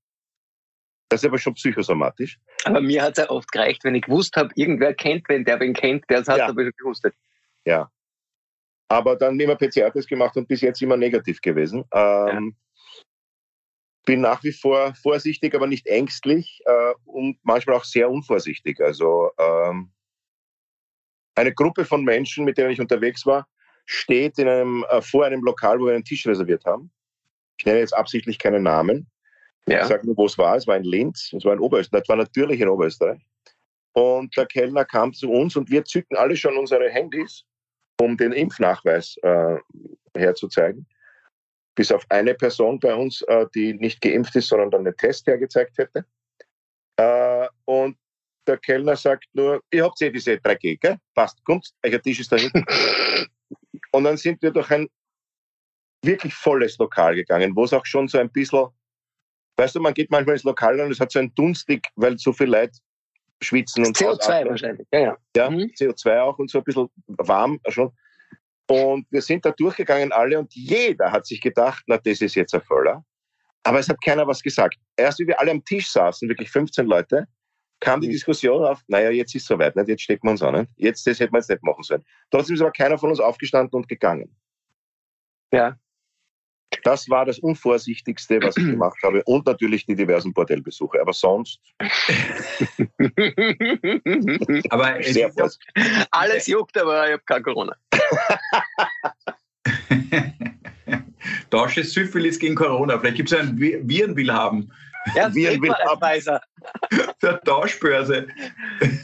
Das ist aber schon psychosomatisch. Aber mir hat es ja oft gereicht, wenn ich gewusst habe, irgendwer kennt wen, der wen kennt, der hat ja. aber schon gewusst. Ja. Aber dann immer PCR-Test gemacht und bis jetzt immer negativ gewesen. Ähm, ja. Bin nach wie vor vorsichtig, aber nicht ängstlich äh, und manchmal auch sehr unvorsichtig. Also ähm, eine Gruppe von Menschen, mit denen ich unterwegs war, steht in einem, äh, vor einem Lokal, wo wir einen Tisch reserviert haben. Ich nenne jetzt absichtlich keinen Namen. Ja. Ich sage nur, wo es war. Es war in Linz, es war in Oberösterreich. Das war natürlich in Oberösterreich. Und der Kellner kam zu uns und wir zücken alle schon unsere Handys, um den Impfnachweis äh, herzuzeigen. Bis auf eine Person bei uns, äh, die nicht geimpft ist, sondern dann den Test hergezeigt hätte. Äh, und der Kellner sagt nur, ihr habt eh diese 3G, gell? Passt, kommt, euer Tisch ist da hinten. [LAUGHS] und dann sind wir durch ein wirklich volles Lokal gegangen, wo es auch schon so ein bisschen, weißt du, man geht manchmal ins Lokal und es hat so ein Dunstig, weil so viel Leute schwitzen und CO2 ausatmen. wahrscheinlich, ja, ja. Ja, mhm. CO2 auch und so ein bisschen warm schon. Und wir sind da durchgegangen alle und jeder hat sich gedacht, na, das ist jetzt ein Voller. Aber es hat keiner was gesagt. Erst wie wir alle am Tisch saßen, wirklich 15 Leute, kam die mhm. Diskussion auf, naja, jetzt ist es soweit, nicht? jetzt stecken wir uns an. Nicht? Jetzt, das hätten wir jetzt nicht machen sollen. Trotzdem ist aber keiner von uns aufgestanden und gegangen. Ja. Das war das Unvorsichtigste, was ich [CLEARS THROAT] gemacht habe. Und natürlich die diversen Bordellbesuche. Aber sonst. [LAUGHS] aber sehr Alles juckt, aber ich habe kein Corona. [LAUGHS] Tausche Syphilis gegen Corona. Vielleicht gibt es einen Virenwill haben. Ja, Virenwill Advisor. [LAUGHS] Der Tauschbörse.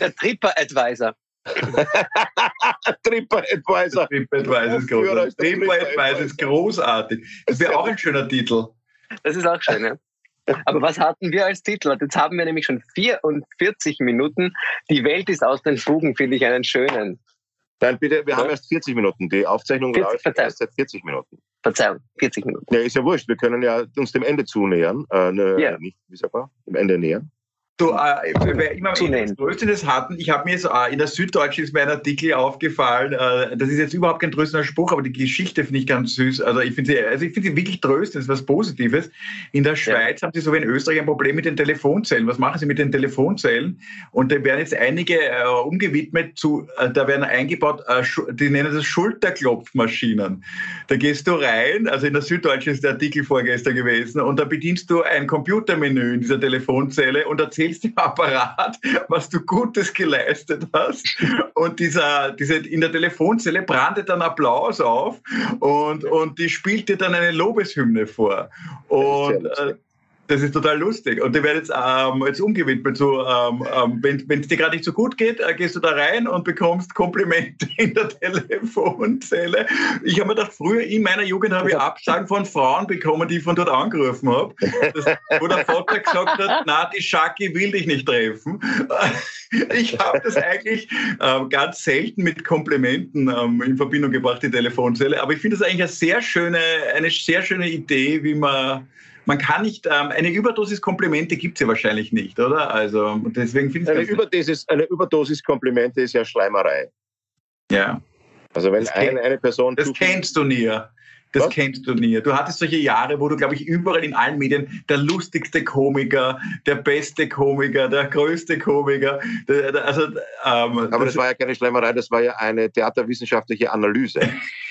Der Tripper Advisor. [LAUGHS] Tripper Advisor. Tripper Advisor ist großartig. Tripper Advisor ist großartig. Das wäre auch ein schöner Titel. Das ist auch schön, ja. Aber was hatten wir als Titel? Jetzt haben wir nämlich schon 44 Minuten. Die Welt ist aus den Fugen, finde ich einen schönen. Nein, bitte, wir ja. haben erst 40 Minuten. Die Aufzeichnung 40, läuft erst seit 40 Minuten. Verzeihung, 40 Minuten. Ja, ist ja wurscht. Wir können ja uns dem Ende zunähern. Äh, ne, yeah. Nicht, wie sagt man? Dem Ende nähern. So, äh, wer immer das Tröstendes hatten, ich habe mir jetzt äh, in der Süddeutschen ist mir ein Artikel aufgefallen, äh, das ist jetzt überhaupt kein tröstender Spruch, aber die Geschichte finde ich ganz süß. Also ich finde sie, also ich sie wirklich tröstend, ist was Positives. In der Schweiz ja. haben sie so wie in Österreich ein Problem mit den Telefonzellen. Was machen sie mit den Telefonzellen? Und da werden jetzt einige äh, umgewidmet zu, äh, da werden eingebaut, äh, die nennen das Schulterklopfmaschinen. Da gehst du rein, also in der Süddeutschen ist der Artikel vorgestern gewesen, und da bedienst du ein Computermenü in dieser Telefonzelle und erzählst erzählst dem Apparat, was du Gutes geleistet hast. Und dieser, diese, in der Telefonzelle brandet dann Applaus auf und, und die spielt dir dann eine Lobeshymne vor. Und das ist total lustig. Und die werden jetzt, ähm, jetzt umgewidmet. So, ähm, ähm, wenn es dir gerade nicht so gut geht, äh, gehst du da rein und bekommst Komplimente [LAUGHS] in der Telefonzelle. Ich habe mir gedacht, früher in meiner Jugend habe ich Absagen von Frauen bekommen, die ich von dort angerufen habe. Wo der Vater gesagt hat, na, die Schaki will dich nicht treffen. [LAUGHS] Ich habe das eigentlich ähm, ganz selten mit Komplimenten ähm, in Verbindung gebracht, die Telefonzelle. Aber ich finde das eigentlich eine sehr schöne, eine sehr schöne Idee, wie man man kann nicht, ähm, eine Überdosis Komplimente gibt es ja wahrscheinlich nicht, oder? Also deswegen finde ich eine Überdosis, eine Überdosis Komplimente ist ja Schleimerei. Ja. Also wenn eine, eine Person. Das kennst du nie. Das Was? kennst du nie. Du hattest solche Jahre, wo du, glaube ich, überall in allen Medien der lustigste Komiker, der beste Komiker, der größte Komiker. Der, der, also, ähm, Aber das, das war ja keine Schleimerei, das war ja eine theaterwissenschaftliche Analyse. [LAUGHS]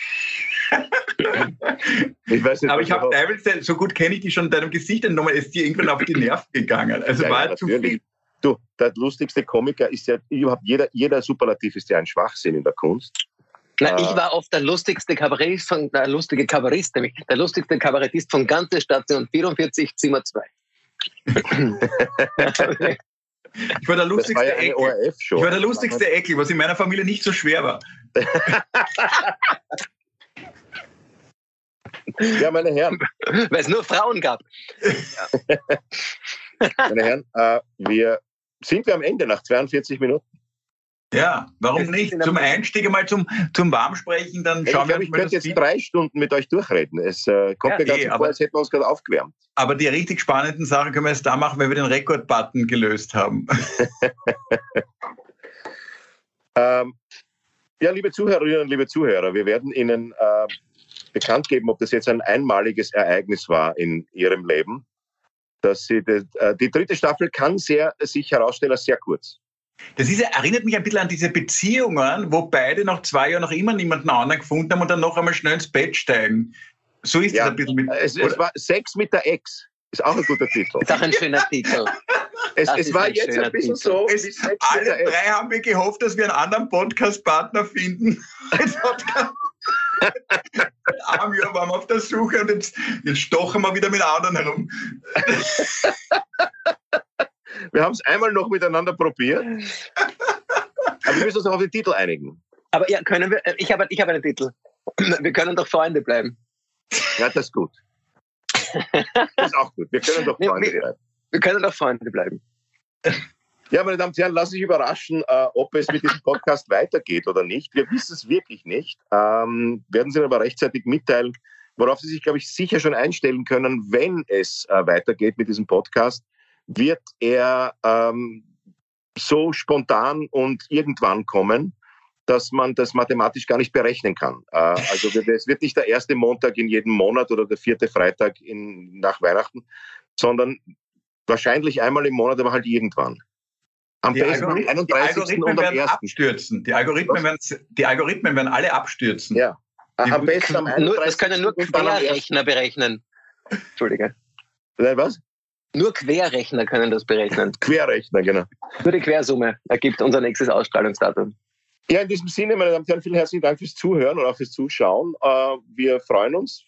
ich weiß nicht, Aber ich habe teilweise, so gut kenne ich dich schon in deinem Gesicht entnommen, ist dir irgendwann auf die Nerven gegangen. Also ja, war ja, zu viel. Du, der lustigste Komiker ist ja überhaupt jeder, jeder Superlativ ist ja ein Schwachsinn in der Kunst. Na, ich war oft der lustigste Kabarettist von, der lustige Kabarettist, nämlich der lustigste Kabarettist von ganze Station 44, Zimmer 2. Ich war der lustigste ja Eckel. Ich war der lustigste Eckel, was in meiner Familie nicht so schwer war. [LAUGHS] [LAUGHS] Ja, meine Herren. [LAUGHS] Weil es nur Frauen gab. Ja. [LAUGHS] meine Herren, äh, wir sind wir am Ende nach 42 Minuten. Ja, warum nicht? Zum Einstieg mal zum, zum Warmsprechen, dann schauen ich wir Ich könnte jetzt Team. drei Stunden mit euch durchreden. Es äh, kommt ja, mir ganz nee, vor, als hätten wir uns gerade aufgewärmt. Aber die richtig spannenden Sachen können wir jetzt da machen, wenn wir den Rekord-Button gelöst haben. [LAUGHS] ähm, ja, liebe Zuhörerinnen und liebe Zuhörer, wir werden Ihnen äh, bekannt geben, ob das jetzt ein einmaliges Ereignis war in ihrem Leben. Dass sie die, äh, die dritte Staffel kann sehr, sich herausstellen als sehr kurz. Das ist, erinnert mich ein bisschen an diese Beziehungen, wo beide nach zwei Jahren noch immer niemanden anderen gefunden haben und dann noch einmal schnell ins Bett steigen. So ist ja, das ein bisschen mit. Es, es war Sex mit der Ex. Ist auch ein guter [LAUGHS] Titel. Ist auch ein schöner Titel. Es, es war ein jetzt ein bisschen Titel. so. Es, alle drei haben wir gehofft, dass wir einen anderen Podcast-Partner finden. [LAUGHS] Ein Jahr waren wir auf der Suche und jetzt, jetzt stochen wir wieder mit anderen herum. Wir haben es einmal noch miteinander probiert. Aber wir müssen uns auch auf den Titel einigen. Aber ja, können wir, äh, ich habe ich hab einen Titel. [CLEARS THROAT] Wir können doch Freunde bleiben. Ja, das ist gut. Das ist auch gut. Wir können doch Nee, Freunde wir- bleiben. Wir können doch Freunde bleiben. Ja, meine Damen und Herren, lassen Sie sich überraschen, äh, ob es mit diesem Podcast [LAUGHS] weitergeht oder nicht. Wir wissen es wirklich nicht. Ähm, werden Sie aber rechtzeitig mitteilen, worauf Sie sich, glaube ich, sicher schon einstellen können, wenn es äh, weitergeht mit diesem Podcast, wird er ähm, so spontan und irgendwann kommen, dass man das mathematisch gar nicht berechnen kann. Äh, also es wird nicht der erste Montag in jedem Monat oder der vierte Freitag in, nach Weihnachten, sondern wahrscheinlich einmal im Monat, aber halt irgendwann. Am Die, besten am Algori- die 31. Algorithmen und am werden 1. abstürzen. Die Algorithmen, werden, die Algorithmen werden alle abstürzen. Ja. Die Am besten am 31. Nur, das können nur und dann am 1. Querrechner berechnen. Entschuldige. Nein, was? Nur Querrechner können das berechnen. [LAUGHS] Querrechner, genau. Nur die Quersumme ergibt unser nächstes Ausstrahlungsdatum. Ja, in diesem Sinne, meine Damen und Herren, vielen herzlichen Dank fürs Zuhören und auch fürs Zuschauen. Äh, wir freuen uns.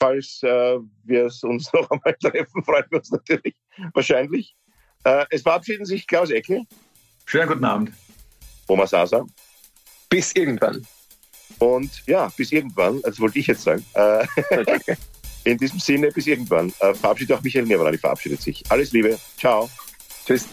Falls äh, wir es uns [LAUGHS] noch einmal treffen, freuen wir uns natürlich. Wahrscheinlich. Äh, es verabschieden sich Klaus Ecke, Schönen guten Abend. Oma Sasa Bis irgendwann. und ja, bis irgendwann, das wollte ich jetzt sagen. Äh, [LAUGHS] in diesem Sinne, bis irgendwann. Äh, verabschiedet auch Michael Nierwann, verabschiedet sich. Alles Liebe. Ciao. Tschüss.